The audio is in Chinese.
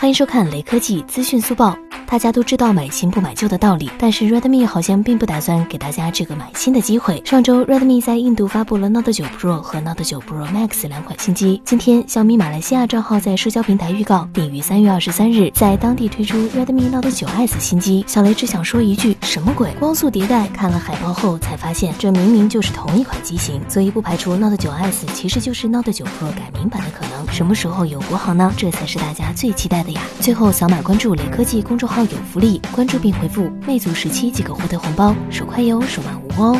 欢迎收看雷科技资讯速报。大家都知道买新不买旧的道理，但是 Redmi 好像并不打算给大家这个买新的机会。上周，Redmi 在印度发布了 Note 9 Pro 和 Note 9 Pro Max 两款新机。今天，小米马来西亚账号在社交平台预告，定于三月二十三日在当地推出 Redmi Note 9 S 新机。小雷只想说一句：什么鬼？光速迭代？看了海报后才发现，这明明就是同一款机型，所以不排除 Note 9 S 其实就是 Note 9 Pro 改名版的可能。什么时候有国行呢？这才是大家最期待的呀！最后，扫码关注雷科技公众号号有福利。关注并回复“魅族十七”即可获得红包，手快有，手慢无哦。